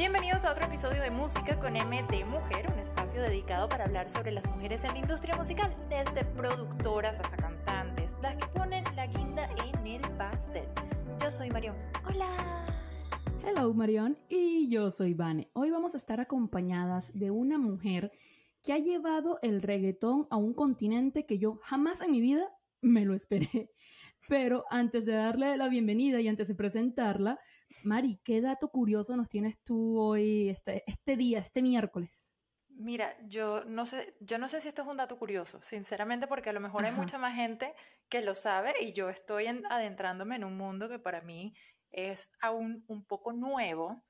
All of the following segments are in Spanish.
Bienvenidos a otro episodio de Música con M de Mujer, un espacio dedicado para hablar sobre las mujeres en la industria musical, desde productoras hasta cantantes, las que ponen la guinda en el pastel. Yo soy Marión. Hola. Hello Marión y yo soy Vane. Hoy vamos a estar acompañadas de una mujer que ha llevado el reggaetón a un continente que yo jamás en mi vida me lo esperé. Pero antes de darle la bienvenida y antes de presentarla, Mari, ¿qué dato curioso nos tienes tú hoy, este, este día, este miércoles? Mira, yo no sé, yo no sé si esto es un dato curioso, sinceramente, porque a lo mejor hay mucha más gente que lo sabe y yo estoy adentrándome en un mundo que para mí es aún un poco nuevo.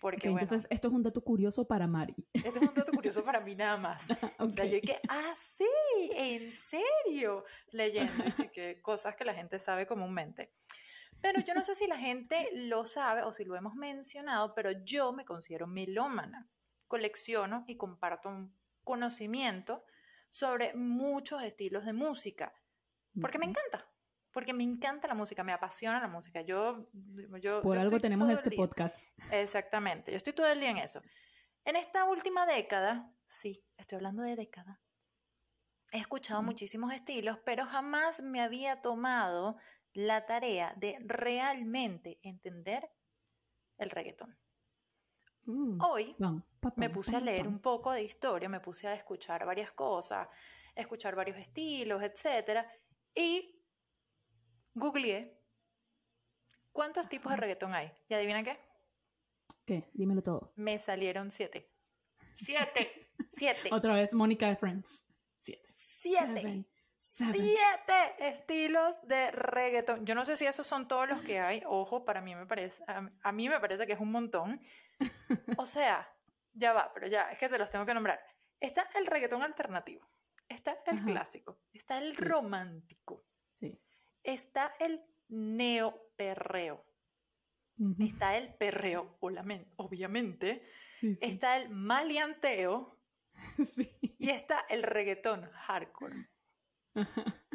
Porque, entonces, esto es un dato curioso para Mari. Esto es un dato curioso para mí nada más. O sea, yo que, ah, sí, en serio, leyendo que cosas que la gente sabe comúnmente. Pero yo no sé si la gente lo sabe o si lo hemos mencionado, pero yo me considero melómana. Colecciono y comparto un conocimiento sobre muchos estilos de música, porque me encanta, porque me encanta la música, me apasiona la música. Yo, yo Por algo tenemos este podcast. Exactamente, yo estoy todo el día en eso. En esta última década, sí, estoy hablando de década, he escuchado muchísimos estilos, pero jamás me había tomado la tarea de realmente entender el reggaetón. Mm, Hoy me puse a leer un poco de historia, me puse a escuchar varias cosas, escuchar varios estilos, etc. Y googleé cuántos tipos de reggaetón hay. ¿Y adivina qué? ¿Qué? Dímelo todo. Me salieron siete. Siete. siete. Otra vez, Mónica de Friends. Siete. Siete siete estilos de reggaetón. Yo no sé si esos son todos los que hay. Ojo, para mí me parece, a, mí me parece que es un montón. O sea, ya va, pero ya, es que te los tengo que nombrar. Está el reggaetón alternativo, está el clásico, está el romántico, sí. está el neoperreo, está el perreo, obviamente, está el maleanteo y está el reggaetón hardcore.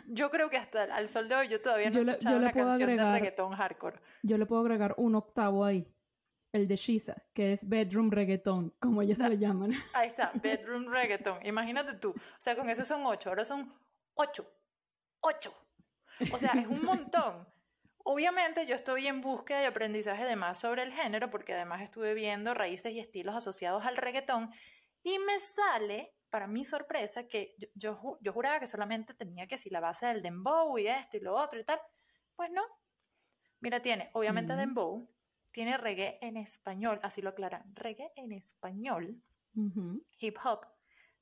Yo creo que hasta al sol de hoy yo todavía no he escuchado una canción de reggaetón hardcore. Yo le puedo agregar un octavo ahí. El de Shiza, que es bedroom reggaetón, como ellos le llaman. Ahí está, bedroom reggaetón. Imagínate tú. O sea, con eso son ocho. Ahora son ocho. Ocho. O sea, es un montón. Obviamente yo estoy en búsqueda de aprendizaje de más sobre el género, porque además estuve viendo raíces y estilos asociados al reggaetón, y me sale para mi sorpresa, que yo, yo, juraba que solamente tenía que si la base del dembow y esto y lo otro y tal. Pues no. Mira, tiene, obviamente, dembow, tiene reggae en español, así lo aclaran, reggae en español, hip hop,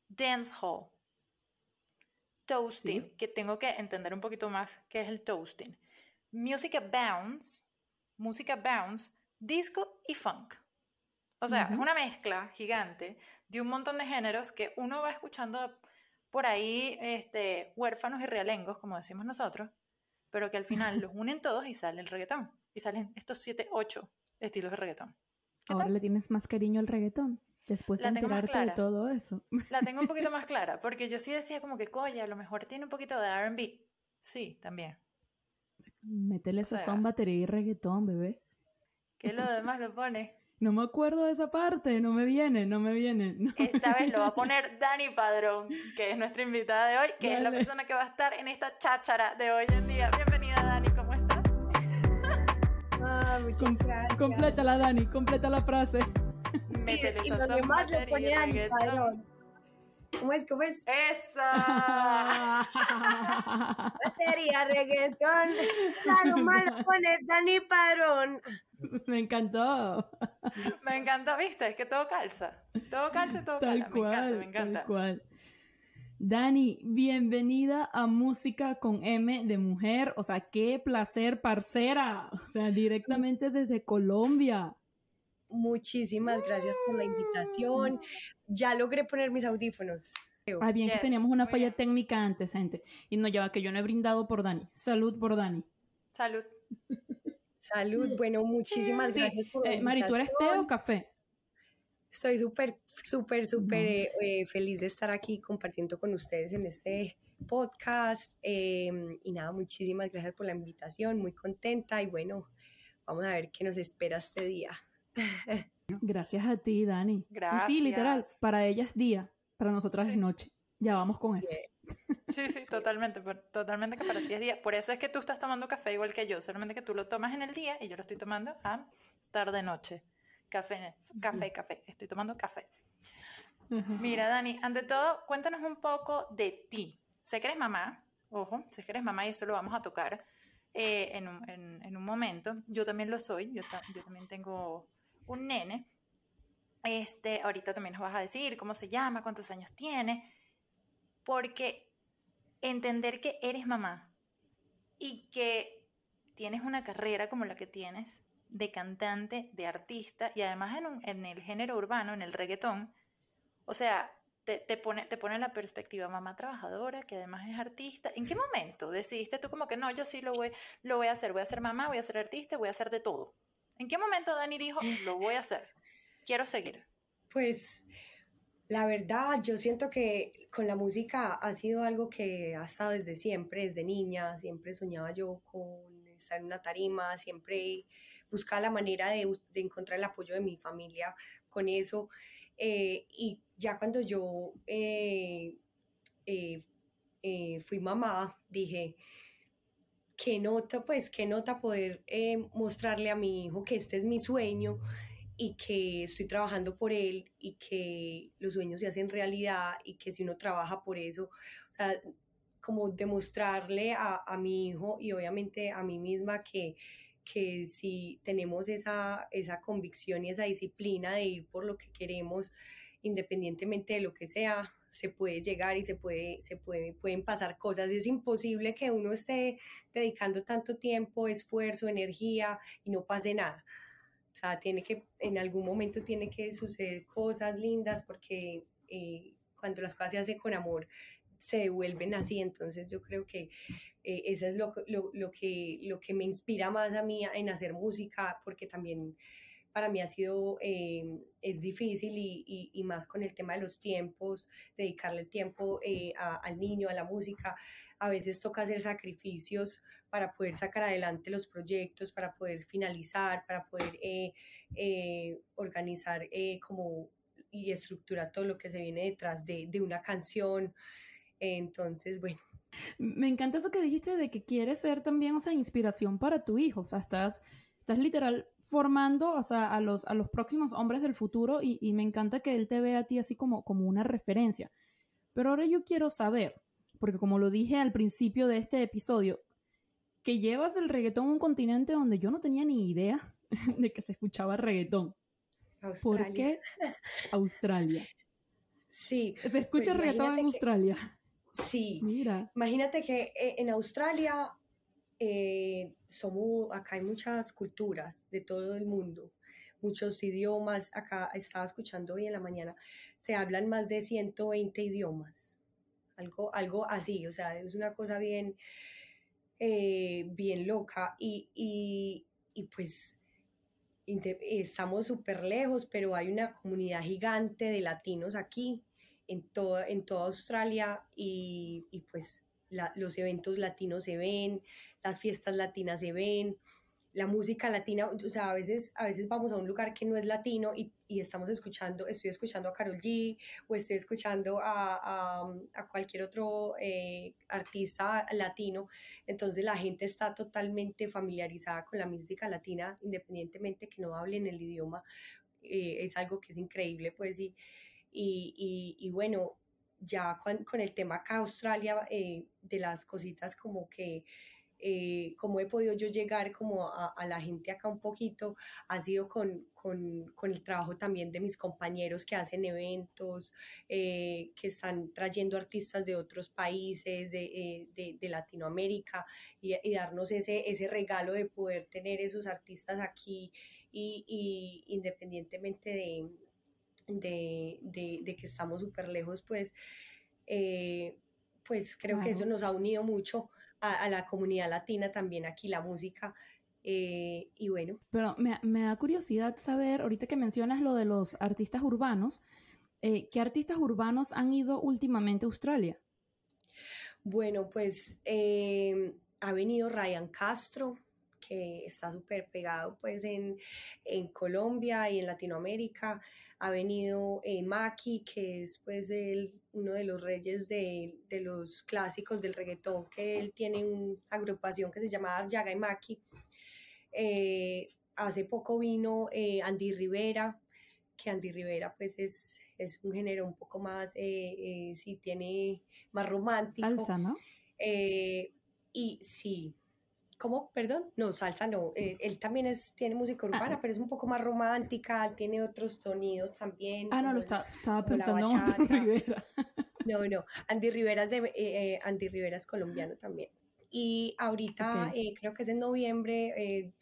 dancehall, toasting, que tengo que entender un poquito más qué es el toasting, música bounce, música bounce, disco y funk. O sea, es una mezcla gigante de un montón de géneros que uno va escuchando por ahí este, huérfanos y realengos, como decimos nosotros, pero que al final los unen todos y sale el reggaetón. Y salen estos siete, ocho estilos de reggaetón. Ahora le tienes más cariño al reggaetón. Después de de todo eso. La tengo un poquito más clara, porque yo sí decía como que, coña, a lo mejor tiene un poquito de R&B. Sí, también. Métele son batería y reggaetón, bebé. Que lo demás lo pone. No me acuerdo de esa parte, no me viene, no me viene. Esta vez lo va a poner Dani Padrón, que es nuestra invitada de hoy, que es la persona que va a estar en esta cháchara de hoy en día. Bienvenida Dani, ¿cómo estás? Ah, muchas gracias. Complétala Dani, completa la frase. Métele y, y lo demás le pone Dani Padrón. ¿Cómo es? ¿Cómo es? ¡Esa! Batería, reggaetón. Claro, malo pone Dani Padrón. Me encantó. Me encantó, viste, es que todo calza. Todo calza, todo tal Cual, me encanta, me encanta. Dani, bienvenida a Música con M de Mujer. O sea, qué placer, parcera. O sea, directamente desde Colombia. Muchísimas gracias por la invitación. Ya logré poner mis audífonos. Ah, bien, que teníamos una falla técnica antes, gente. Y no lleva que yo no he brindado por Dani. Salud por Dani. Salud. Salud. Bueno, muchísimas gracias por la eh, Mari, ¿tú eres té o café? Estoy súper, súper, súper eh, eh, feliz de estar aquí compartiendo con ustedes en este podcast. Em, y nada, muchísimas gracias por la invitación, muy contenta y bueno, vamos a ver qué nos espera este día. Gracias a ti, Dani. Gracias. Y sí, literal, para ella es día, para nosotras Sí. es noche. Ya vamos con eso. Sí, sí, totalmente, totalmente que para ti es día. Por eso es que tú estás tomando café igual que yo, solamente que tú lo tomas en el día y yo lo estoy tomando a tarde-noche. Café, café, café. Estoy tomando café. Mira, Dani, ante todo, cuéntanos un poco de ti. Sé que eres mamá, ojo, sé que eres mamá y eso lo vamos a tocar eh, en, un, en- en un momento. Yo también lo soy, yo, ta- yo también tengo un nene. Este, ahorita también nos vas a decir cómo se llama, cuántos años tiene, porque entender que eres mamá y que tienes una carrera como la que tienes de cantante, de artista y además en, un- en el género urbano, en el reggaetón, o sea, te, te pone, te pone la perspectiva mamá trabajadora, que además es artista. ¿En qué momento decidiste tú como que no, yo sí lo voy, lo voy a hacer, voy a ser mamá, voy a ser artista, voy a hacer de todo? ¿En qué momento Dani dijo, lo voy a hacer, quiero seguir? Pues la verdad, yo siento que con la música ha sido algo que ha estado desde siempre, desde niña, siempre soñaba yo con estar en una tarima, siempre buscaba la manera de, encontrar el apoyo de mi familia con eso. eh, y ya cuando yo eh, eh, fui mamá, dije, qué nota, pues, qué nota poder eh, mostrarle a mi hijo que este es mi sueño y que estoy trabajando por él y que los sueños se hacen realidad y que si uno trabaja por eso, o sea, como demostrarle a, a mi hijo y obviamente a mí misma que, que si tenemos esa, esa convicción y esa disciplina de ir por lo que queremos, independientemente de lo que sea, se puede llegar y se puede, se puede, pueden pasar cosas. Es imposible que uno esté dedicando tanto tiempo, esfuerzo, energía y no pase nada. O sea, tiene que, en algún momento tiene que suceder cosas lindas porque eh, cuando las cosas se hacen con amor, se devuelven así. Entonces yo creo que eh, eso es lo, lo, lo, que, lo que me inspira más a mí en hacer música, porque también para mí ha sido, eh, es difícil y, y, y, más con el tema de los tiempos, dedicarle tiempo eh, a, al niño, a la música. A veces toca hacer sacrificios para poder sacar adelante los proyectos, para poder finalizar, para poder eh, eh, organizar eh, como y estructurar todo lo que se viene detrás de, de una canción. Entonces, bueno. Me encanta eso que dijiste de que quieres ser también, o sea, inspiración para tu hijo. O sea, estás, estás literal formando, o sea, a los, a los próximos hombres del futuro y, y me encanta que él te vea a ti así como, como una referencia. Pero ahora yo quiero saber, porque como lo dije al principio de este episodio, que llevas el reggaetón a un continente donde yo no tenía ni idea de que se escuchaba reggaetón. Australia. ¿Por qué Australia? Sí. Se escucha pues reggaetón en que, Australia. Sí. Mira. Imagínate que eh, en Australia eh, somos, acá hay muchas culturas de todo el mundo, muchos idiomas. Acá estaba escuchando hoy en la mañana, se hablan más de 120 idiomas. Algo, algo así, o sea, es una cosa bien, eh, bien loca. Y, y, y pues estamos súper lejos, pero hay una comunidad gigante de latinos aquí, en, todo, en toda Australia, y, y pues la, los eventos latinos se ven, las fiestas latinas se ven, la música latina, o sea, a veces, a veces vamos a un lugar que no es latino y, estamos escuchando, estoy escuchando a Carol G o estoy escuchando a, a, cualquier otro eh, artista latino, entonces la gente está totalmente familiarizada con la música latina, independientemente que no hablen el idioma, eh, es algo que es increíble, pues, y, y, bueno, ya con, con, el tema acá Australia, eh, de las cositas como que eh, cómo he podido yo llegar como a, a, la gente acá un poquito, ha sido con, con, con, el trabajo también de mis compañeros que hacen eventos, eh, que están trayendo artistas de otros países, de, eh, de, de Latinoamérica, y, y, darnos ese, ese regalo de poder tener esos artistas aquí y, y independientemente de, de, de, de, que estamos súper lejos, pues, eh, pues creo claro. que eso nos ha unido mucho a, a, la comunidad latina también aquí, la música. Eh, y bueno. Pero me, me, da curiosidad saber, ahorita que mencionas lo de los artistas urbanos, eh, ¿qué artistas urbanos han ido últimamente a Australia? Bueno, pues eh, ha venido Ryan Castro, que está súper pegado pues en, en, Colombia y en Latinoamérica. Ha venido eh, Maki, que es pues el, uno de los reyes de, de, los clásicos del reggaetón, que él tiene una agrupación que se llama Yaga y Maki. Eh, hace poco vino eh, Andy Rivera, que Andy Rivera pues es, es un género un poco más, sí, tiene más romántico. Salsa, ¿no? y sí, ¿Cómo? Perdón. No, salsa no. él también es, tiene música urbana, ah. pero es un poco más romántica, tiene otros sonidos también. Ah, no, lo estaba, pensando Andy Rivera. No, no. Andy Rivera es, de, Andy Rivera es colombiano también. Y ahorita, creo que es en noviembre,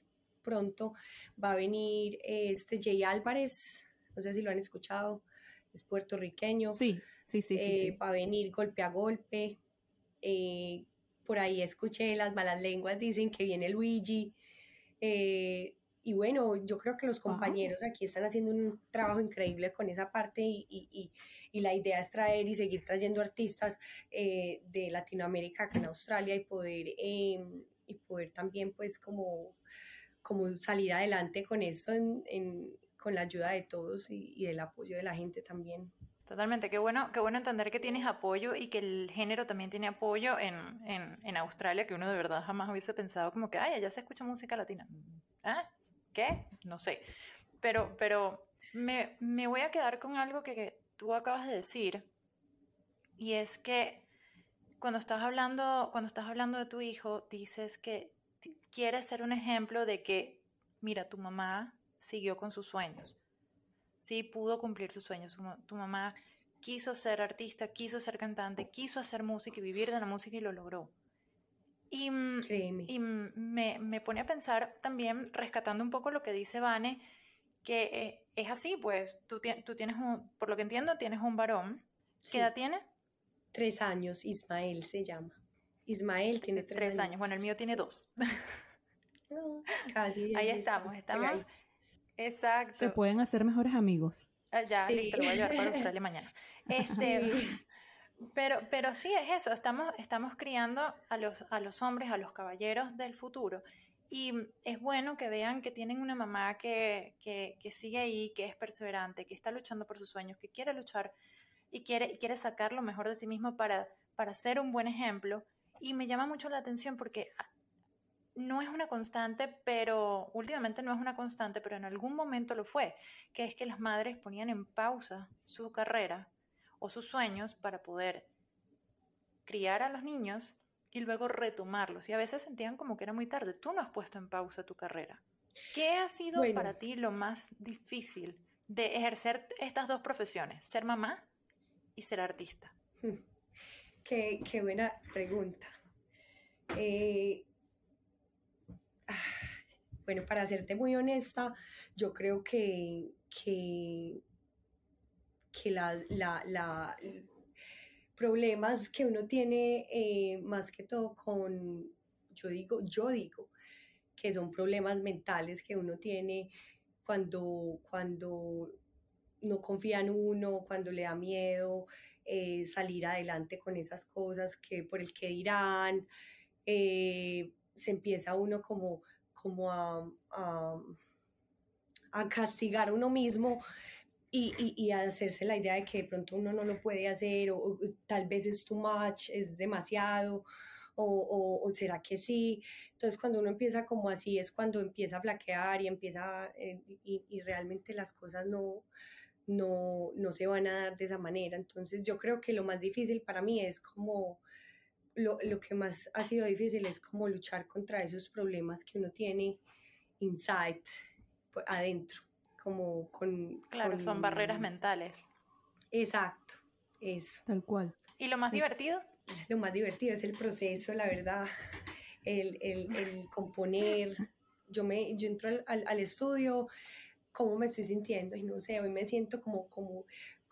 pronto va a venir este Jay Álvarez, no sé si lo han escuchado, es puertorriqueño. Sí, sí, sí. sí, eh, Va a venir golpe a golpe. Eh, por ahí escuché las malas lenguas, dicen que viene Luigi. Eh, y bueno, yo creo que los compañeros aquí están haciendo un trabajo increíble con esa parte y, la idea es traer y seguir trayendo artistas de Latinoamérica acá en Australia y poder, em, y poder también pues como como salir adelante con eso con la ayuda de todos y, y, del apoyo de la gente también. Totalmente, qué bueno, qué bueno entender que tienes apoyo y que el género también tiene apoyo en, en, en Australia, que uno de verdad jamás hubiese pensado como que, ay, allá se escucha música latina. ¿Ah? ¿Qué? No sé. Pero, pero me, me voy a quedar con algo que, que tú acabas de decir, y es que cuando estás hablando, cuando estás hablando de tu hijo, dices que quieres ser un ejemplo de que, mira, tu mamá siguió con sus sueños. Sí pudo cumplir sus sueños. Tu mamá quiso ser artista, quiso ser cantante, quiso hacer música y vivir de la música y lo logró. Y, y me, me, pone a pensar también, rescatando un poco lo que dice Vane, que eh, es así, pues tú, tú tienes, un, por lo que entiendo, tienes un varón. ¿Qué edad tiene? Tres años, Ismael se llama. Ismael tiene tres, años. Bueno, el mío tiene dos. casi. Ahí estamos, estamos. Exacto. Se pueden hacer mejores amigos. Ah, ya, listo, lo voy a llevar para Australia mañana. Este, pero, pero sí es eso, estamos, estamos criando a los, a los hombres, a los caballeros del futuro. Y es bueno que vean que tienen una mamá que, que, que, sigue ahí, que es perseverante, que está luchando por sus sueños, que quiere luchar y quiere, quiere sacar lo mejor de sí mismo para, para ser un buen ejemplo y me llama mucho la atención porque no es una constante, pero últimamente no es una constante, pero en algún momento lo fue, que es que las madres ponían en pausa su carrera o sus sueños para poder criar a los niños y luego retomarlos. Y a veces sentían como que era muy tarde. Tú no has puesto en pausa tu carrera. ¿Qué ha sido para ti lo más difícil de ejercer estas dos profesiones, ser mamá y ser artista? Qué, buena pregunta. Eh, bueno, para serte muy honesta, yo creo que, que, que la, problemas que uno tiene eh, más que todo con, yo digo, yo digo, que son problemas mentales que uno tiene cuando, cuando no confía en uno, cuando le da miedo, eh, salir adelante con esas cosas que por el que dirán, eh, se empieza uno como, como a, a, castigar a uno mismo y, y, a hacerse la idea de que de pronto uno no lo puede hacer o, tal vez es too much, es demasiado. O, o, será que sí. Entonces cuando uno empieza como así es cuando empieza a flaquear y empieza eh, y, y, realmente las cosas no, no, no se van a dar de esa manera. Entonces yo creo que lo más difícil para mí es como, lo, lo, que más ha sido difícil es como luchar contra esos problemas que uno tiene inside, pues, adentro, como con... Claro, son barreras mentales. Exacto, eso. Tal cual. ¿Y lo más divertido? Lo más divertido es el proceso, la verdad, el, el, el componer. Yo, me, yo entro al, al estudio, cómo me estoy sintiendo y no sé, hoy me siento como, como,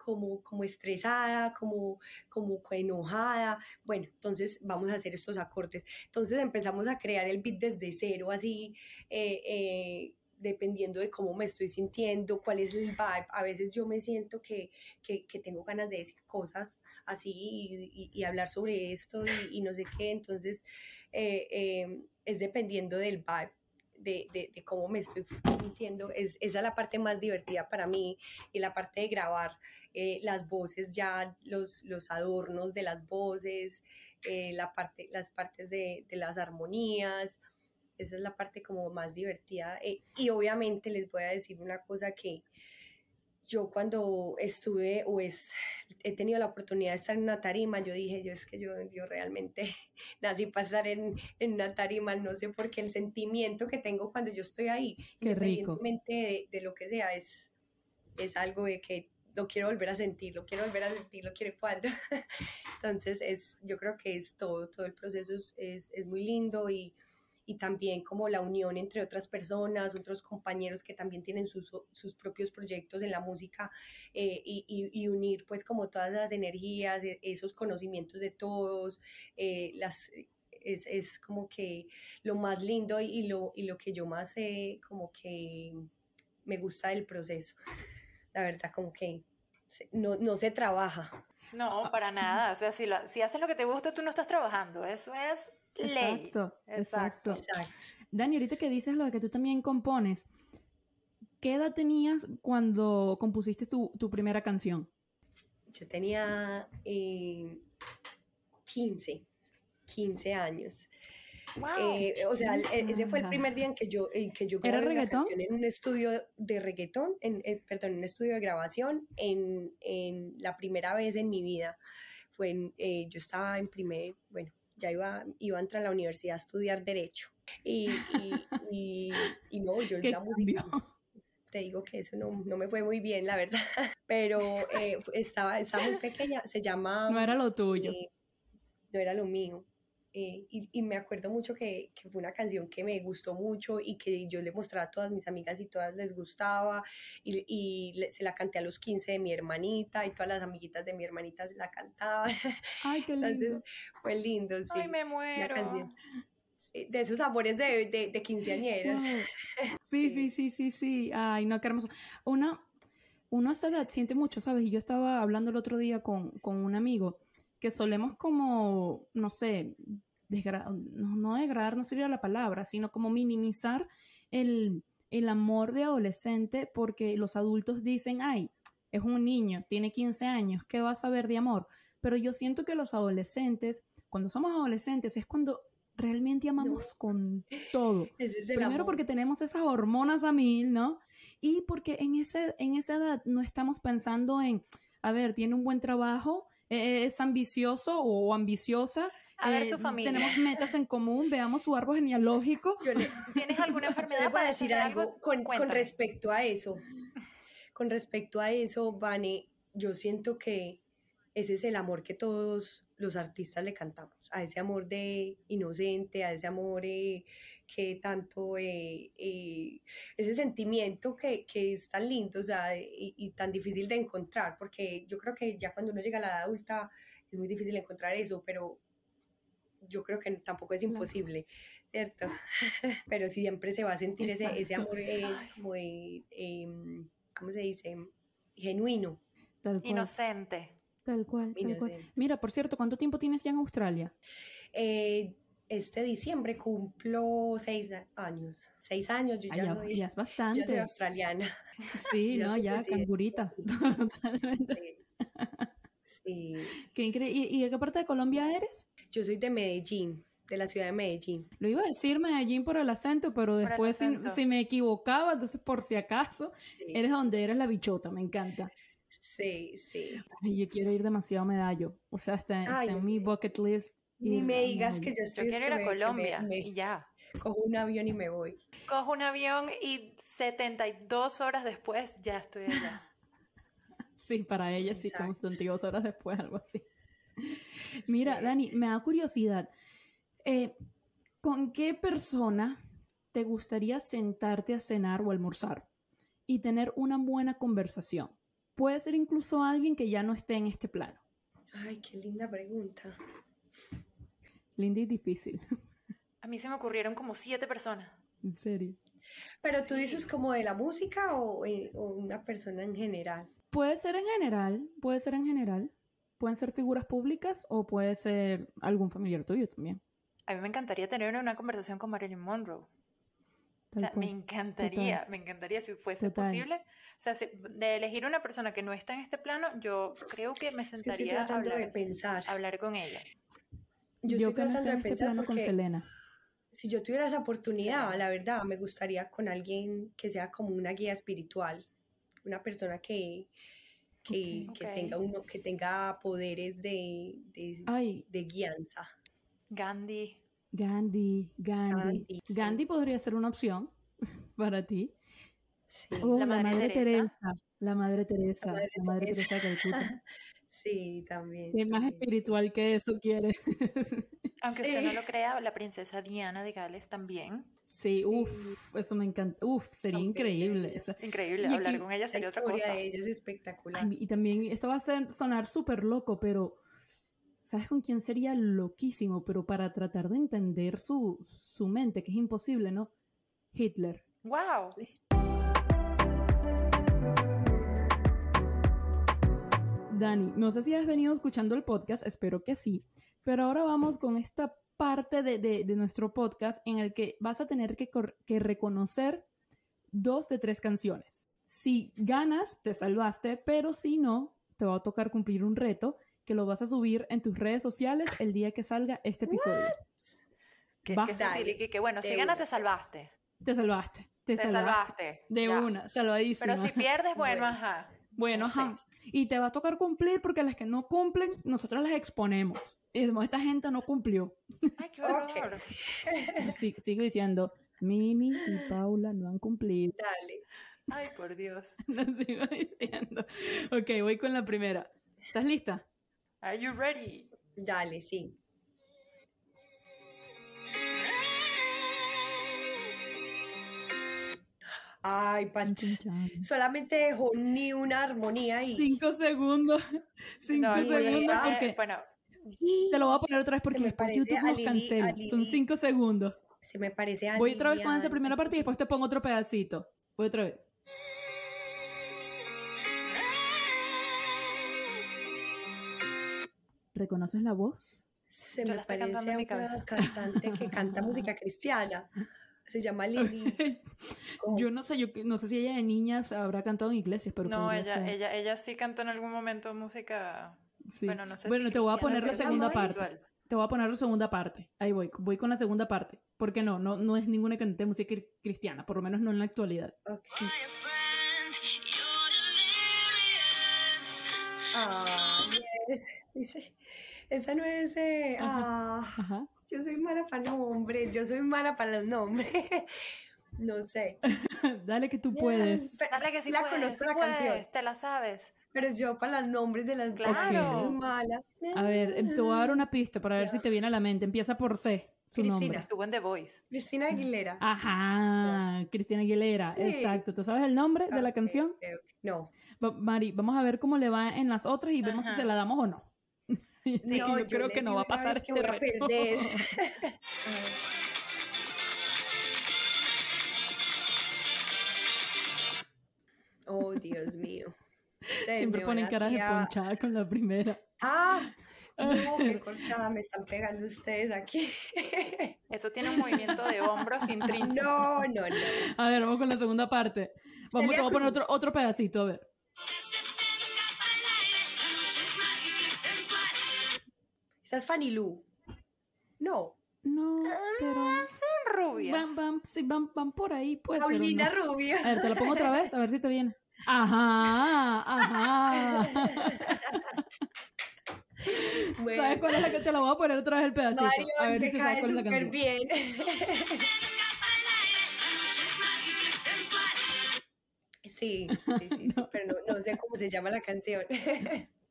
como, como estresada, como, como enojada. Bueno, entonces vamos a hacer estos acordes. Entonces empezamos a crear el beat desde cero, así, eh, eh, dependiendo de cómo me estoy sintiendo, cuál es el vibe. A veces yo me siento que, que, que tengo ganas de decir cosas así y, y, hablar sobre esto y, no sé qué. Entonces eh, es dependiendo del vibe de, de, cómo me estoy sintiendo. Es, esa es la parte más divertida para mí y la parte de grabar eh, las voces ya, los, los adornos de las voces, eh, la parte, las partes de, de, las armonías. Esa es la parte como más divertida. Eh, y obviamente les voy a decir una cosa que yo cuando estuve o es, he tenido la oportunidad de estar en una tarima, yo dije, yo es que yo, yo realmente nací para estar en, en una tarima, no sé por qué el sentimiento que tengo cuando yo estoy ahí, qué independientemente de, de, lo que sea, es, es algo de que lo quiero volver a sentir, lo quiero volver a sentir, lo quiero cuando. Entonces, es, yo creo que es todo, todo el proceso es, es, muy lindo y y también como la unión entre otras personas, otros compañeros que también tienen sus, sus propios proyectos en la música eh, y, y, unir pues como todas las energías, e, esos conocimientos de todos, eh, las, es, es, como que lo más lindo y lo, y lo que yo más eh, como que me gusta del proceso. La verdad como que no, no se trabaja. No, para nada. O sea, si, lo, si haces lo que te gusta, tú no estás trabajando. Eso es Exacto, exacto, Dani, ahorita que dices lo de que tú también compones, ¿qué edad tenías cuando compusiste tu, primera canción? Yo tenía 15, eh, 15 años. Eh, o sea, e, ese fue el primer día en que yo, en que yo ¿Era reggaetón? en un estudio de reggaetón, en, eh, perdón, en un estudio de grabación, en, en, la primera vez en mi vida. Fue en, yo estaba en primer, bueno, ya iba, iba a entrar a la universidad a estudiar Derecho. Y, y, y, no, yo la música. Te digo que eso no, no, me fue muy bien, la verdad. Pero eh, estaba, estaba muy pequeña, se llama. No era lo tuyo. Eh, no era lo mío. Eh, y, y, me acuerdo mucho que, que, fue una canción que me gustó mucho y que yo le mostraba a todas mis amigas y todas les gustaba y, y se la canté a los 15 de mi hermanita y todas las amiguitas de mi hermanita se la cantaban. Ay, qué lindo. Entonces fue lindo, sí. Ay, me muero. Canción. de esos amores de, de, de quinceañeras. Sí, sí, sí, sí, sí. Ay, no, qué hermoso. Una, uno se siente mucho, ¿sabes? Y yo estaba hablando el otro día con, con un amigo que solemos como, no sé, no, no degradar no sería la palabra, sino como minimizar el, el amor de adolescente porque los adultos dicen, ay, es un niño, tiene 15 años, ¿qué va a saber de amor? Pero yo siento que los adolescentes, cuando somos adolescentes, es cuando realmente amamos con todo. Primero porque tenemos esas hormonas a mil, ¿no? Y porque en, ese, en esa edad no estamos pensando en, a ver, tiene un buen trabajo, e-, es ambicioso o ambiciosa. A ver su eh, familia. Tenemos metas en común, veamos su árbol genealógico. ¿Tienes alguna enfermedad? para decir algo con, con, respecto a eso. Con respecto a eso, Vane, yo siento que ese es el amor que todos los artistas le cantamos, a ese amor de inocente, a ese amor eh, que tanto, eh, eh, ese sentimiento que, que, es tan lindo o sea, y, tan difícil de encontrar, porque yo creo que ya cuando uno llega a la edad adulta es muy difícil encontrar eso, pero yo creo que tampoco es imposible, ¿cierto? pero siempre se va a sentir ese, ese amor muy, em, ¿cómo se dice? Genuino. Inocente. Tal cual, tal cual. Mira, por cierto, ¿cuánto tiempo tienes ya en Australia? Eh, este diciembre cumplo seis años. Seis años, yo ya, soy, ya es bastante. Yo soy australiana. Sí, no, ya, cangurita. Totalmente. Sí. Qué increíble. ¿Y, de qué parte de Colombia eres? Yo soy de Medellín, de la ciudad de Medellín. Lo iba a decir Medellín por el acento, pero después Si, me equivocaba, entonces por si acaso, eres donde eres la bichota, me encanta. Sí, sí. yo quiero ir demasiado a Medallo. O sea, está, en mi bucket list ni me digas que yo estoy. Yo quiero ir a Colombia y ya. Cojo un avión y me voy. Cojo un avión y 72 horas después ya estoy allá. sí, para ella sí, como 72 horas después, algo así. Mira, Dani, me da curiosidad. Eh, ¿Con qué persona te gustaría sentarte a cenar o almorzar y tener una buena conversación? Puede ser incluso alguien que ya no esté en este plano. Ay, qué linda pregunta. Linda y difícil. A mí se me ocurrieron como siete personas. ¿En serio? Pero tú dices como de la música o, eh, o, una persona en general. Puede ser en general, puede ser en general. Pueden ser figuras públicas o puede ser algún familiar tuyo también. A mí me encantaría tener una conversación con Marilyn Monroe. O sea, me encantaría, me encantaría si fuese posible. O sea, de elegir una persona que no está en este plano, yo creo que me sentaría a hablar, de pensar. hablar con ella. Yo, yo estoy tratando de este pensar con Selena. Si yo tuviera esa oportunidad, la verdad, me gustaría con alguien que sea como una guía espiritual, una persona que, que, tenga uno que tenga poderes de, de, de guianza. Gandhi. Gandhi, Gandhi. Gandhi, podría ser una opción para ti. Sí. Oh, la, madre Teresa. La Madre Teresa. La Madre, Teresa. Calcuta. Sí, también. ¿Qué más espiritual que eso quiere? Aunque usted no lo crea, la princesa Diana de Gales también. Sí, uff, eso me encanta. Uff, sería increíble. Increíble, hablar con ella sería otra cosa. De ella es espectacular. y también esto va a ser, sonar súper loco, pero ¿sabes con quién sería loquísimo? Pero para tratar de entender su, su mente, que es imposible, ¿no? Hitler. ¡Wow! Dani, no sé si has venido escuchando el podcast, espero que sí, pero ahora vamos con esta parte de, nuestro podcast en el que vas a tener que, que reconocer dos de tres canciones. Si ganas, te salvaste, pero si no, te va a tocar cumplir un reto que lo vas a subir en tus redes sociales el día que salga este episodio. Que, que, bueno, si ganas te salvaste. Te salvaste. Te, salvaste. De una, salvadísima. Pero si pierdes, bueno, ajá. Bueno, ajá. Y te va a tocar cumplir porque las que no cumplen, nosotros las exponemos. Y decimos, esta gente no cumplió. Ay, qué horror. Sí, sigo diciendo, Mimi y Paula no han cumplido. Dale. Ay, por Dios. Lo sigo diciendo. Ok, voy con la primera. ¿Estás lista? Are you ready? Dale, sí. Ay, Panch. Solamente dejó ni una armonía y. Cinco segundos. Cinco segundos porque. Bueno. Te lo voy a poner otra vez porque después YouTube nos cancela. Son cinco segundos. Se me parece a Voy otra vez con esa primera parte y después te pongo otro pedacito. Voy otra vez. ¿Reconoces la voz? Se me parece a una cantante que canta música cristiana. Se llama Lili. Yo no sé, yo no sé si ella de niñas habrá cantado en iglesias, pero no, ella, ella, ella sí cantó en algún momento música. Bueno, no sé. Bueno, te voy a poner la segunda parte. Te voy a poner la segunda parte. Ahí voy, voy con la segunda parte. Porque no, no, no es ninguna cantante de música cristiana, por lo menos no en la actualidad. Okay. Ah, dice, esa no es. Eh, ah, Yo soy mala para nombres. Yo soy mala para los nombres. no sé. Dale que tú puedes. Dale que sí la conozco la canción. Te la sabes. Pero yo para los nombres de las claro. soy mala. A ver, em, te voy a dar una pista para ver si te viene a la mente. Empieza por C. Su Cristina. Nombre. Estuvo en The Voice. Cristina Aguilera. Ajá, Cristina Aguilera, exacto. ¿Tú sabes el nombre de la canción? No. Mari, vamos a ver cómo le va en las otras y vemos si se la damos o no. Sí, yo, creo que no va a pasar este reto. oh, Dios mío. Siempre ponen cara de ponchada con la primera. Ah, no, qué corchada me están pegando ustedes aquí. Eso tiene un movimiento de hombros intrínseco. No, no, no. A ver, vamos con la segunda parte. Vamos, a poner otro, otro pedacito, a ver. Fanny Lu. No. No, pero. Ah, son rubias. Van, van, sí, van, van por ahí, pues. Paulina Rubia. A ver, te lo pongo otra vez, a ver si te viene. Ajá, ajá. ¿Sabes cuál es la que te la voy a poner otra vez el pedacito? Mario, a ver si te es la canción. bien. Sí, sí, sí, sí, pero no, no sé cómo se llama la canción.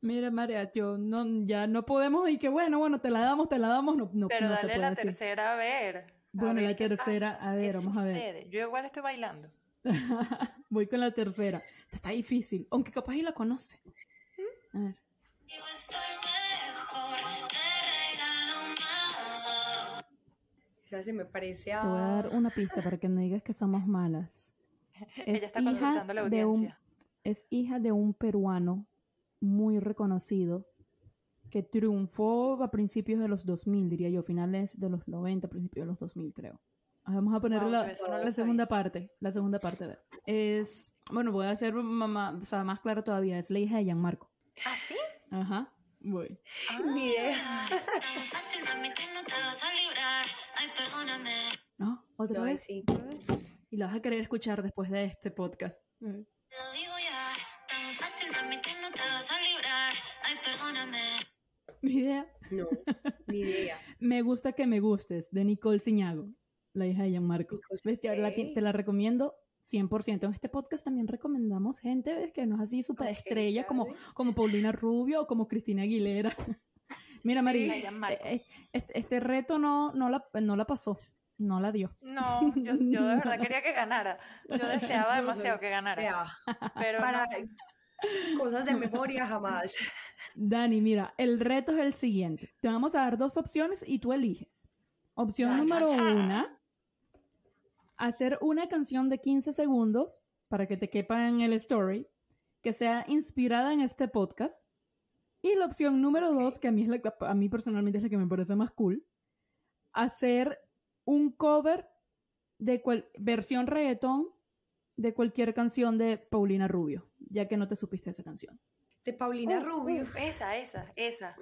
Mira, María, yo no, ya no podemos y que bueno, bueno, te la damos, te la damos, no, no Pero no dale la tercera a ver. Bueno, la tercera, a ver, vamos a ver. Yo igual estoy bailando. Voy con la tercera. Está difícil, aunque capaz y la conoce. A ver. Esa se me parece a... Te voy a dar una pista para que no digas que somos malas. Ella está consultando la audiencia. es hija de un peruano muy reconocido que triunfó a principios de los 2000, diría yo, finales de los 90, principios de los 2000, creo. Vamos a poner Wow, la, la segunda parte. La segunda parte, a ver. Es, bueno, voy a hacer mamá, o sea, más claro todavía. Es la hija de Gianmarco. ¿Ah, sí? Ajá, voy. Ni idea. Admitir, no te vas a librar. Ay, perdóname. ¿No? ¿Otra vez? Y la vas a querer escuchar después de este podcast. Lo digo perdóname. Mi idea. No, ni idea. Me gusta que me gustes, de Nicole Ciñago, la hija de Gianmarco. Ok. te la recomiendo 100%. En este podcast también recomendamos gente ¿ves? que no es así súper estrella como, como Paulina Rubio o como Cristina Aguilera. Mira, Sí. María, eh, eh, este, este reto no, no, la, no la pasó, no la dio. No, yo, yo de verdad quería que ganara. Yo deseaba demasiado que ganara. Pero para no. Cosas de memoria jamás. Dani, mira, el reto es el siguiente. Te vamos a dar dos opciones y tú eliges. Opción número chan. una, hacer una canción de 15 segundos para que te quepa en el story, que sea inspirada en este podcast. Y la opción número dos, que a mí, es la, a mí personalmente es la que me parece más cool, hacer un cover de cual, versión reggaetón de cualquier canción de Paulina Rubio, ya que no te supiste esa canción. De Paulina Uh, Rubio. uh, esa, esa, esa.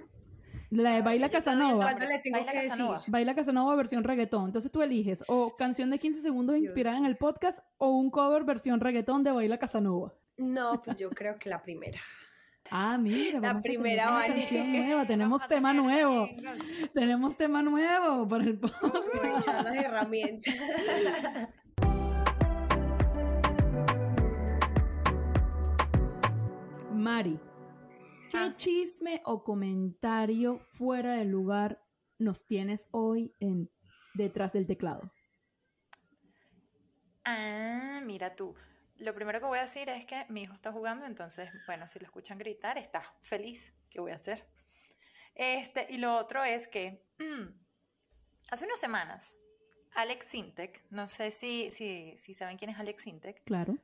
La de Ah, Baila Casanova. nombre. ¿Cuándo le tengo Baila que decir? Casanova. Baila Casanova versión reggaetón. Entonces tú eliges o canción de 15 segundos Dios inspirada en el podcast o un cover versión reggaetón de Baila Casanova. No, pues yo creo que la primera. Ah, mira, La vamos a tener primera, una vale. canción nueva, tenemos Vamos a tema nuevo, tenemos tema nuevo para el podcast. Aprovechar las herramientas. Mari, ¿qué Ah. chisme o comentario fuera de lugar nos tienes hoy en detrás del teclado? Ah, mira tú. Lo primero que voy a decir es que mi hijo está jugando, entonces, bueno, si lo escuchan gritar, está feliz. ¿Qué voy a hacer? Este, y lo otro es que mm, hace unas semanas, Alex Sintek, no sé si, si, si saben quién es Alex Sintek, Claro.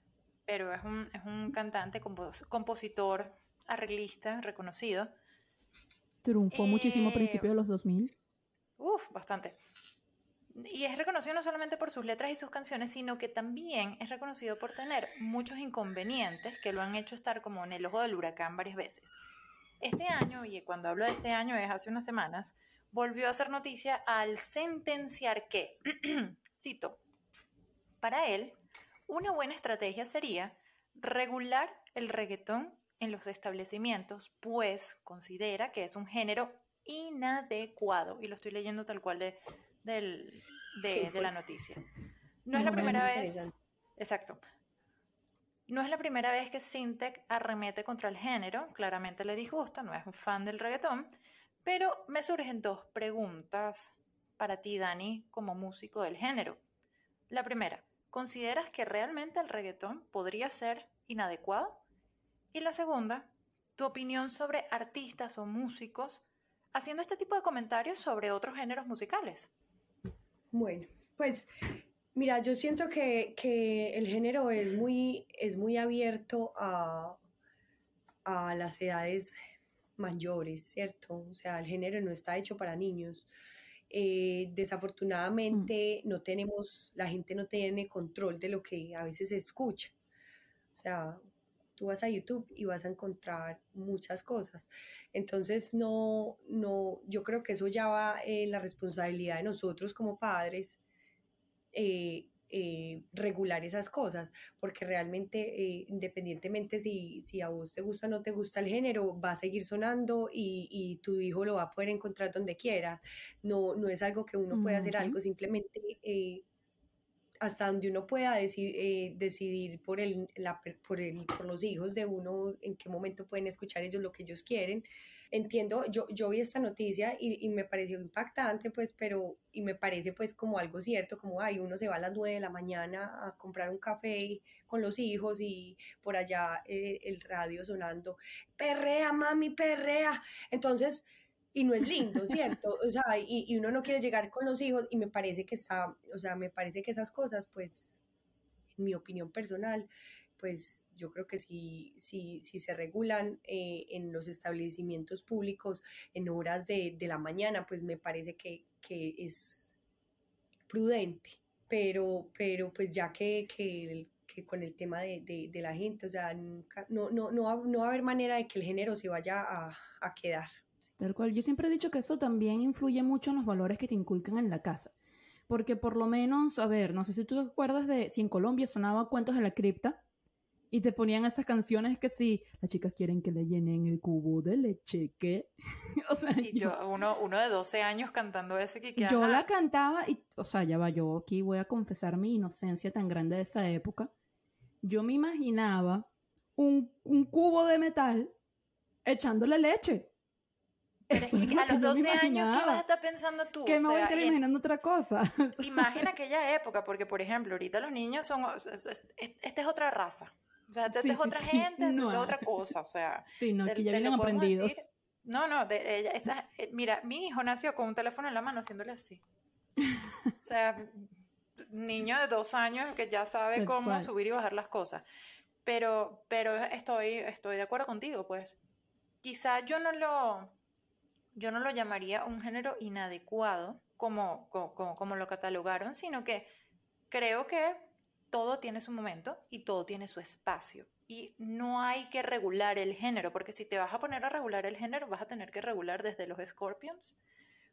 Pero es un, es un cantante, compos- compositor, arreglista reconocido. Triunfó muchísimo a Eh, principios de los 2000. Uf, bastante. Y es reconocido no solamente por sus letras y sus canciones, sino que también es reconocido por tener muchos inconvenientes que lo han hecho estar como en el ojo del huracán varias veces. Este año, y cuando hablo de este año es hace unas semanas, volvió a hacer noticia al sentenciar que, cito, para él, una buena estrategia sería regular el reggaetón en los establecimientos, pues considera que es un género inadecuado. Y lo estoy leyendo tal cual de, del- de, Qué de la fuerte. noticia. No es la primera vez. Exacto. No es la primera vez que Sintec arremete contra el género, claramente le disgusta, no es un fan del reggaetón, pero me surgen dos preguntas para ti, Dani, como músico del género. La primera, ¿consideras que realmente el reggaetón podría ser inadecuado? Y la segunda, tu opinión sobre artistas o músicos haciendo este tipo de comentarios sobre otros géneros musicales. Bueno, pues mira, yo siento que, que el género es muy, es muy abierto a, a las edades mayores, ¿cierto? O sea, el género no está hecho para niños. Eh, desafortunadamente no tenemos, la gente no tiene control de lo que a veces se escucha. O sea, tú vas a YouTube y vas a encontrar muchas cosas. Entonces, no, no, yo creo que eso ya va en la responsabilidad de nosotros como padres eh, eh, regular esas cosas, porque realmente, eh, independientemente si, si a vos te gusta o no te gusta el género, va a seguir sonando y, y tu hijo lo va a poder encontrar donde quiera. No, no es algo que uno puede hacer Ujú. algo, simplemente eh, hasta donde uno pueda deci- eh, decidir por, el, la por, el, por los hijos de uno, en qué momento pueden escuchar ellos lo que ellos quieren. Entiendo, yo, yo vi esta noticia y, y me pareció impactante, pues, pero, y me parece pues como algo cierto, como, ay, uno se va a las 9 de la mañana a comprar un café con los hijos y por allá eh, el radio sonando, perrea, mami, perrea. Entonces, y no es lindo, ¿cierto? O sea, y, y uno no quiere llegar con los hijos y me parece que está, o sea, me parece que esas cosas, pues, en mi opinión personal, pues yo creo que si, si, si se regulan eh, en los establecimientos públicos en horas de, de la mañana, pues me parece que, que es prudente, pero, pero pues ya que, que, que con el tema de, de, la gente, o sea, nunca, no, no, no, no va a haber manera de que el género se vaya a, a quedar. Tal cual, yo siempre he dicho que eso también influye mucho en los valores que te inculcan en la casa. Porque por lo menos, a ver, no sé si tú te acuerdas de si en Colombia sonaba Cuentos de la Cripta y te ponían esas canciones que si las chicas quieren que le llenen el cubo de leche, ¿qué? o sea, y yo, uno, uno de 12 años cantando ese que, Yo la cantaba y, o sea, ya va, yo aquí voy a confesar mi inocencia tan grande de esa época. Yo me imaginaba un, un cubo de metal echándole leche. Pero es que a los 12 años, ¿qué vas a estar pensando tú? Que me voy a estar imaginando otra cosa. Imagina aquella época, porque por ejemplo, ahorita los niños son, esta es otra raza. O sea, esta sí, es otra sí, gente, no. es otra cosa, o sea. Sí, no, que ya vienen aprendidos. Decir, no, no, de, ella, esa, eh, mira, mi hijo nació con un teléfono en la mano haciéndole así. O sea, niño de dos años que ya sabe Tal cómo subir y bajar las cosas. Pero, pero estoy, estoy de acuerdo contigo, pues. Quizá yo no lo, yo no lo llamaría un género inadecuado como, como, como lo catalogaron, sino que creo que todo tiene su momento y todo tiene su espacio. Y no hay que regular el género, porque si te vas a poner a regular el género, vas a tener que regular desde los Scorpions,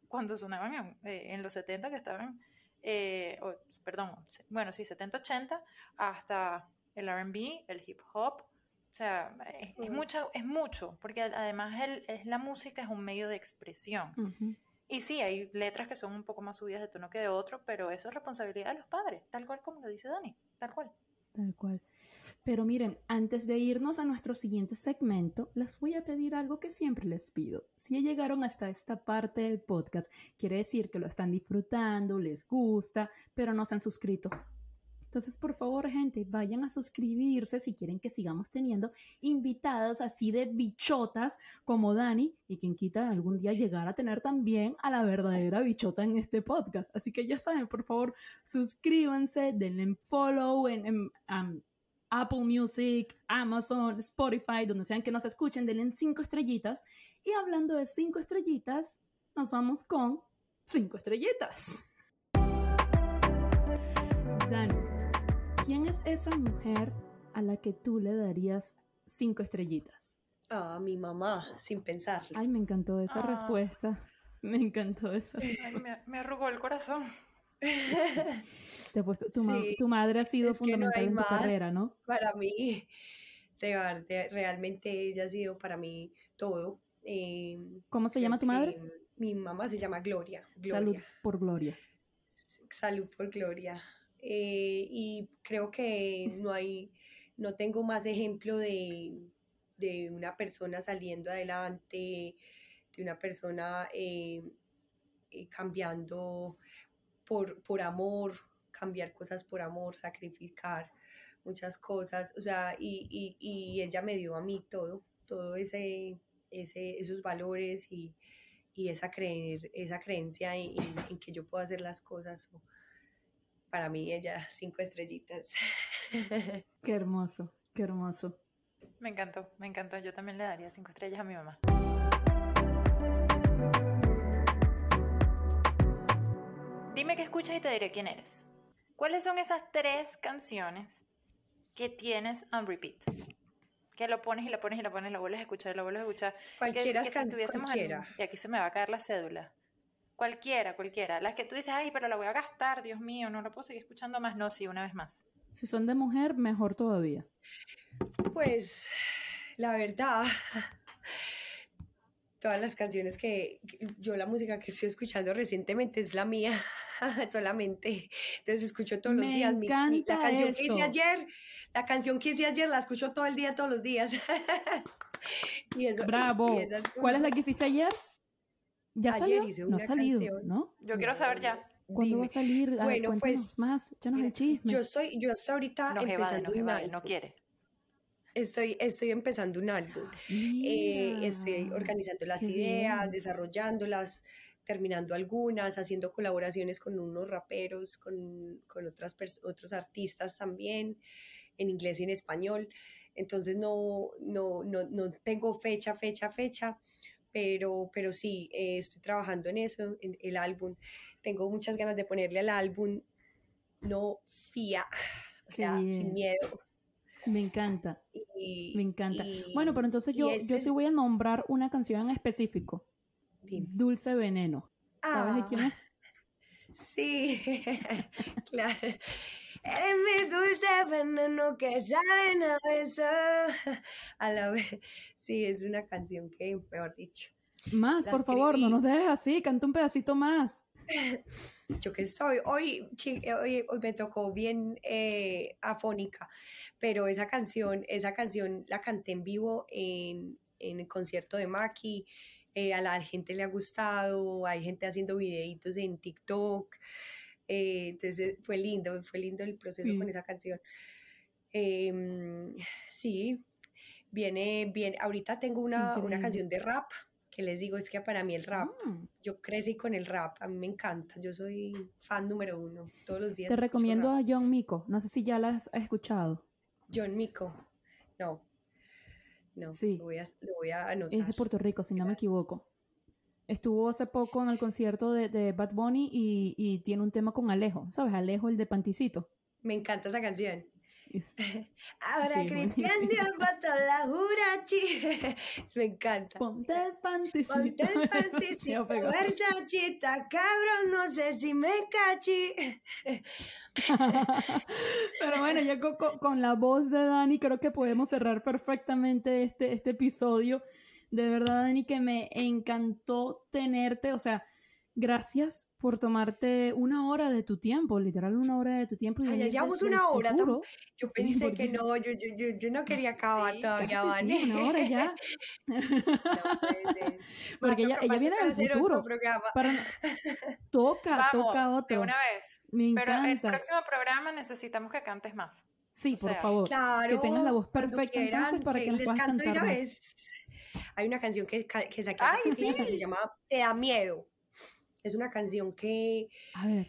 cuando sonaban en, eh, en los 70, que estaban, eh, oh, perdón, bueno, sí, 70, 80, hasta el RB, el hip hop. O sea, es, es, mucho, es mucho, porque además el, es, la música es un medio de expresión. Uh -huh. Y sí, hay letras que son un poco más subidas de tono que de otro, pero eso es responsabilidad de los padres, tal cual como lo dice Dani, tal cual. Tal cual. Pero miren, antes de irnos a nuestro siguiente segmento, les voy a pedir algo que siempre les pido. Si llegaron hasta esta parte del podcast, quiere decir que lo están disfrutando, les gusta, pero no se han suscrito. Entonces, por favor, gente, vayan a suscribirse si quieren que sigamos teniendo invitadas así de bichotas como Dani y quien quita algún día llegar a tener también a la verdadera bichota en este podcast. Así que ya saben, por favor, suscríbanse, denle en follow en, Apple Music, Amazon, Spotify, donde sean que nos escuchen, denle en cinco estrellitas. Y hablando de cinco estrellitas, nos vamos con cinco estrellitas. Dani, ¿quién es esa mujer a la que tú le darías cinco estrellitas? A oh, mi mamá, sin pensarlo. Ay, me encantó esa ah. respuesta. Me encantó eso. Ay, me, me, arrugó el corazón. Te puesto, tu, sí, ma tu, madre ha sido fundamental no en tu carrera, ¿no? Para mí, realmente ella ha sido para mí todo. Eh, ¿Cómo se llama tu madre? Mi mamá se llama Gloria. Gloria. Salud por Gloria. Salud por Gloria. Eh, y creo que no hay, no tengo más ejemplo de, de una persona saliendo adelante, de una persona eh, eh, cambiando por, por amor, cambiar cosas por amor, sacrificar muchas cosas, o sea, y, y, y ella me dio a mí todo, todo ese, ese esos valores y, y esa, creer, esa creencia en, en, que yo puedo hacer las cosas. Para mí ella, cinco estrellitas. Qué hermoso, qué hermoso. Me encantó, me encantó. Yo también le daría cinco estrellas a mi mamá. Dime qué escuchas y te diré quién eres. ¿Cuáles son esas tres canciones que tienes on repeat? Que lo pones y lo pones y lo pones, lo vuelves a escuchar, lo vuelves a escuchar. Cualquiera, que, que si estuviésemos cualquiera. En, y aquí se me va a caer la cédula. Cualquiera, cualquiera. Las que tú dices, ay, pero la voy a gastar, Dios mío, no la puedo seguir escuchando más. No, sí, una vez más. Si son de mujer, mejor todavía. Pues, la verdad, todas las canciones que yo la música que estoy escuchando recientemente es la mía solamente entonces escucho todos Me los días mi, mi, la canción eso. que hice ayer la canción que hice ayer la escucho todo el día todos los días y eso, bravo y ¿cuál es la que hiciste ayer? ¿Ya ayer salió? hice no ha salido canción. ¿no? yo quiero saber ya ¿Cuándo Dime. va a salir? A bueno ver, pues más, échanos el chisme. yo estoy yo estoy ahorita no, empezando no, un evade, álbum. no quiere Estoy, estoy empezando un álbum. Eh, estoy organizando las ideas, bien. desarrollándolas, terminando algunas, haciendo colaboraciones con unos raperos, con, con otras otros artistas también, en inglés y en español. Entonces no, no, no, no tengo fecha, fecha, fecha, pero, pero sí, eh, estoy trabajando en eso, en el álbum. Tengo muchas ganas de ponerle al álbum no fía, o sea, sin miedo. Me encanta, Y- me encanta. y- Bueno, pero entonces yo, ese yo sí voy a nombrar una canción en específico. Dime. Dulce Veneno. ¿Sabes de Ah, quién es? Sí, claro. Eres mi dulce veneno que saben a beso. A la vez. Sí, es una canción que, mejor dicho, Más, por favor, no nos dejes así, canta un pedacito más. yo que soy, hoy, eh, hoy, hoy me tocó bien eh, afónica, pero esa canción, esa canción la canté en vivo en, en el concierto de Maki, eh, a la gente le ha gustado, hay gente haciendo videitos en TikTok, eh, entonces fue lindo, fue lindo el proceso Sí. con esa canción. Em, sí, viene, bien, ahorita tengo una, una canción de rap, que les digo, es que para mí el rap Mm. yo crecí con el rap, a mí me encanta, yo soy fan número uno, todos los días. Te recomiendo rap. a John Miko. No sé si ya la has escuchado. John Mico, no, no, Sí. lo, voy a, lo voy a anotar. Es de Puerto Rico, si no me equivoco. Estuvo hace poco en el concierto de, de Bad Bunny y, y tiene un tema con Alejo. ¿Sabes? Alejo, el de Panticito. Me encanta esa canción. Ahora Sí, Cristian pato la jurachi. me encanta. Ponte el panticito. Ponte el panticito, versachita, cabrón, no sé si me cachi. Pero bueno, ya co- co- con, la voz de Dani creo que podemos cerrar perfectamente este, este episodio. De verdad, Dani, que me encantó tenerte. O sea, gracias por tomarte una hora de tu tiempo, literal una hora de tu tiempo. y Ay, ya llevamos una hora. Yo Sí, pensé que no, yo, yo, yo, yo no quería acabar Sí, todavía, Vane. sí, una hora ya. No a Porque ella, ella viene del futuro. Para... Toca, toca Vamos, de otro. una vez. Me Pero el encanta. próximo programa necesitamos que cantes más. Sí, o por sea, favor. Claro, tengas la voz perfecta, entonces, para que nos les puedas canto de cantar una más. vez. Hay una canción que, que saqué ¡Ay, que se Te da miedo. Es una canción que, A ver.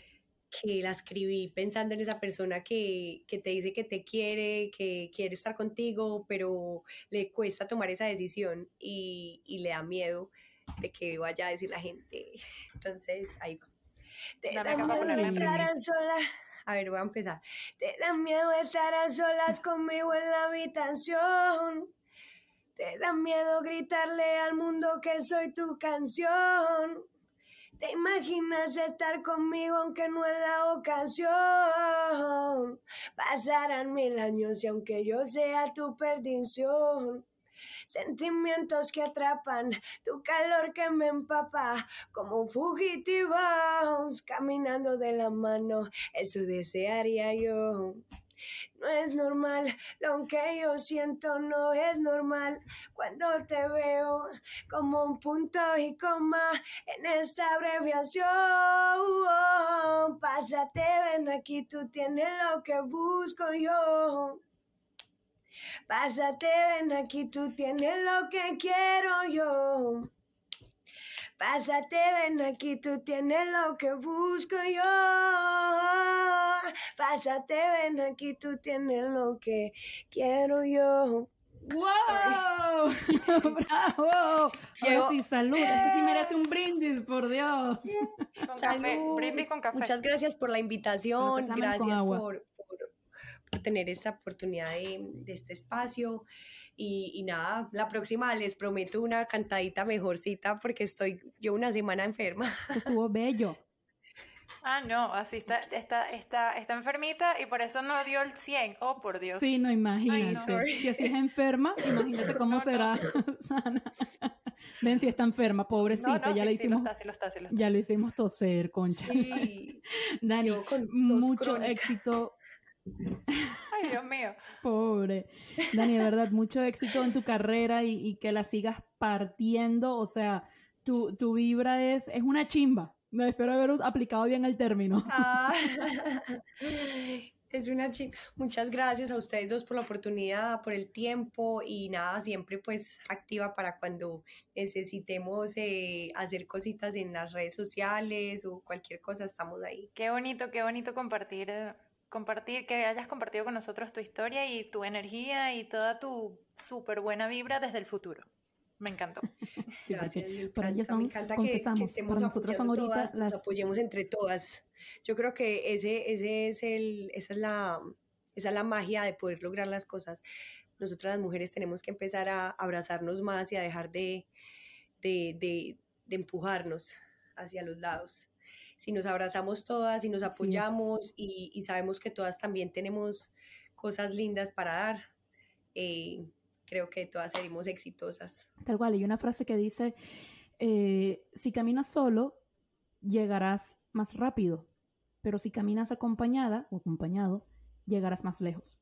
que la escribí pensando en esa persona que, que te dice que te quiere, que quiere estar contigo, pero le cuesta tomar esa decisión y, y le da miedo de que vaya a decir la gente. Entonces, ahí va. Te da a solas. A ver, voy a empezar. Te da miedo estar a solas conmigo en la habitación. Te da miedo gritarle al mundo que soy tu canción. Te imaginas estar conmigo aunque no es la ocasión. Pasarán mil años y aunque yo sea tu perdición. Sentimientos que atrapan, tu calor que me empapa, como fugitivos, caminando de la mano, eso desearía yo. No es normal, lo que yo siento no es normal. Cuando te veo como un punto y coma en esta abreviación. Pásate, ven aquí, tú tienes lo que busco yo. Pásate, ven aquí, tú tienes lo que quiero yo. Pásate, ven aquí, tú tienes lo que busco yo. Pásate, ven aquí, tú tienes lo que quiero yo. ¡Wow! ¡Bravo! Ahora sí, salud. Esto sí merece un brindis, por Dios. Con café, Salud. brindis con café. Muchas gracias por la invitación, gracias por, por- por tener esta oportunidad de, de este espacio. Y, y nada, la próxima les prometo una cantadita mejorcita porque estoy yo una semana enferma. Eso estuvo bello. Ah, no, así está, está, está, está enfermita y por eso no dio el 100. Oh, por Dios. Sí, no, imagínate. no. Si así es enferma, imagínate cómo No, no. será sana. Ven si está enferma, pobrecita. no, no, ya, sí, la sí lo hicimos, está, sí lo está, sí lo está. ya lo hicimos toser, concha. Sí, Dani, con mucho crónica. éxito. Ay, Dios mío. Pobre. Dani, de verdad, mucho éxito en tu carrera y, y que la sigas partiendo. O sea, tu, tu vibra es, es una chimba. Me espero haber aplicado bien el término. Ah, es una chica. Muchas gracias a ustedes dos por la oportunidad, por el tiempo y nada, siempre pues activa para cuando necesitemos eh, hacer cositas en las redes sociales o cualquier cosa, estamos ahí. Qué bonito, qué bonito compartir, eh, compartir, que hayas compartido con nosotros tu historia y tu energía y toda tu súper buena vibra desde el futuro. Me encantó. Sí, Gracias, me para ellas encanta, me son, encanta que, que estemos para nosotras son ahorita todas, nos las... apoyemos entre todas. Yo creo que ese, ese es el, esa es la, esa es la magia de poder lograr las cosas. Nosotras las mujeres tenemos que empezar a abrazarnos más y a dejar de, de, de, de empujarnos hacia los lados. Si nos abrazamos todas y nos apoyamos y, y sabemos que todas también tenemos cosas lindas para dar, eh, creo que todas seremos exitosas. Tal cual, hay una frase que dice, eh, si caminas solo, llegarás más rápido, pero si caminas acompañada o acompañado, llegarás más lejos.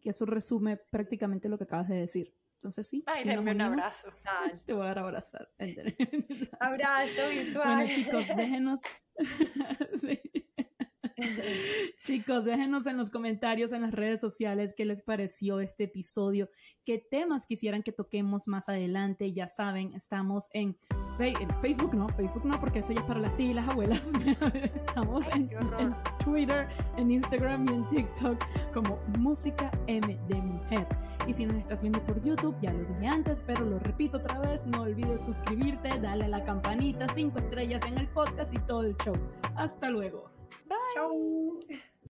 Que eso resume prácticamente lo que acabas de decir. Entonces sí. Ay, si denme un abrazo. Tal. Te voy a dar a abrazar. Abrazo virtual. bueno chicos, déjenos... Sí. Chicos, déjenos en los comentarios en las redes sociales qué les pareció este episodio, qué temas quisieran que toquemos más adelante. Ya saben, estamos en, Fe- en Facebook, no, Facebook no, porque eso ya es para las tías y las abuelas. estamos Ay, en, Twitter, en Instagram y en TikTok como Música M de Mujer. Y si nos estás viendo por YouTube, ya lo dije antes, pero lo repito otra vez, no olvides suscribirte, darle a la campanita, cinco estrellas en el podcast y todo el show. Hasta luego. 拜。